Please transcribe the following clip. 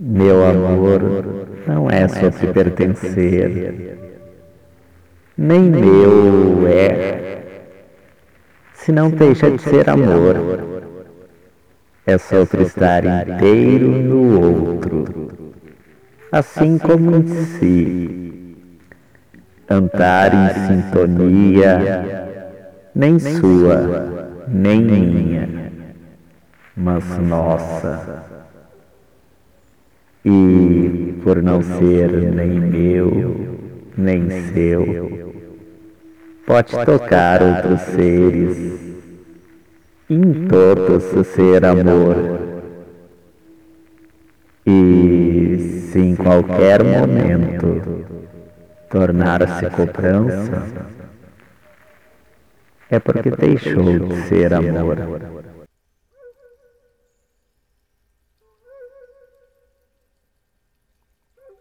Meu amor não é sobre pertencer, nem meu é, se não deixa de ser amor. É sobre estar inteiro no outro, assim como em si. Andar em sintonia, nem sua, nem minha, mas nossa e por não ser nem meu, nem seu, pode tocar outros seres, em todos ser amor. E se em qualquer momento tornar-se cobrança, é porque deixou de ser amor.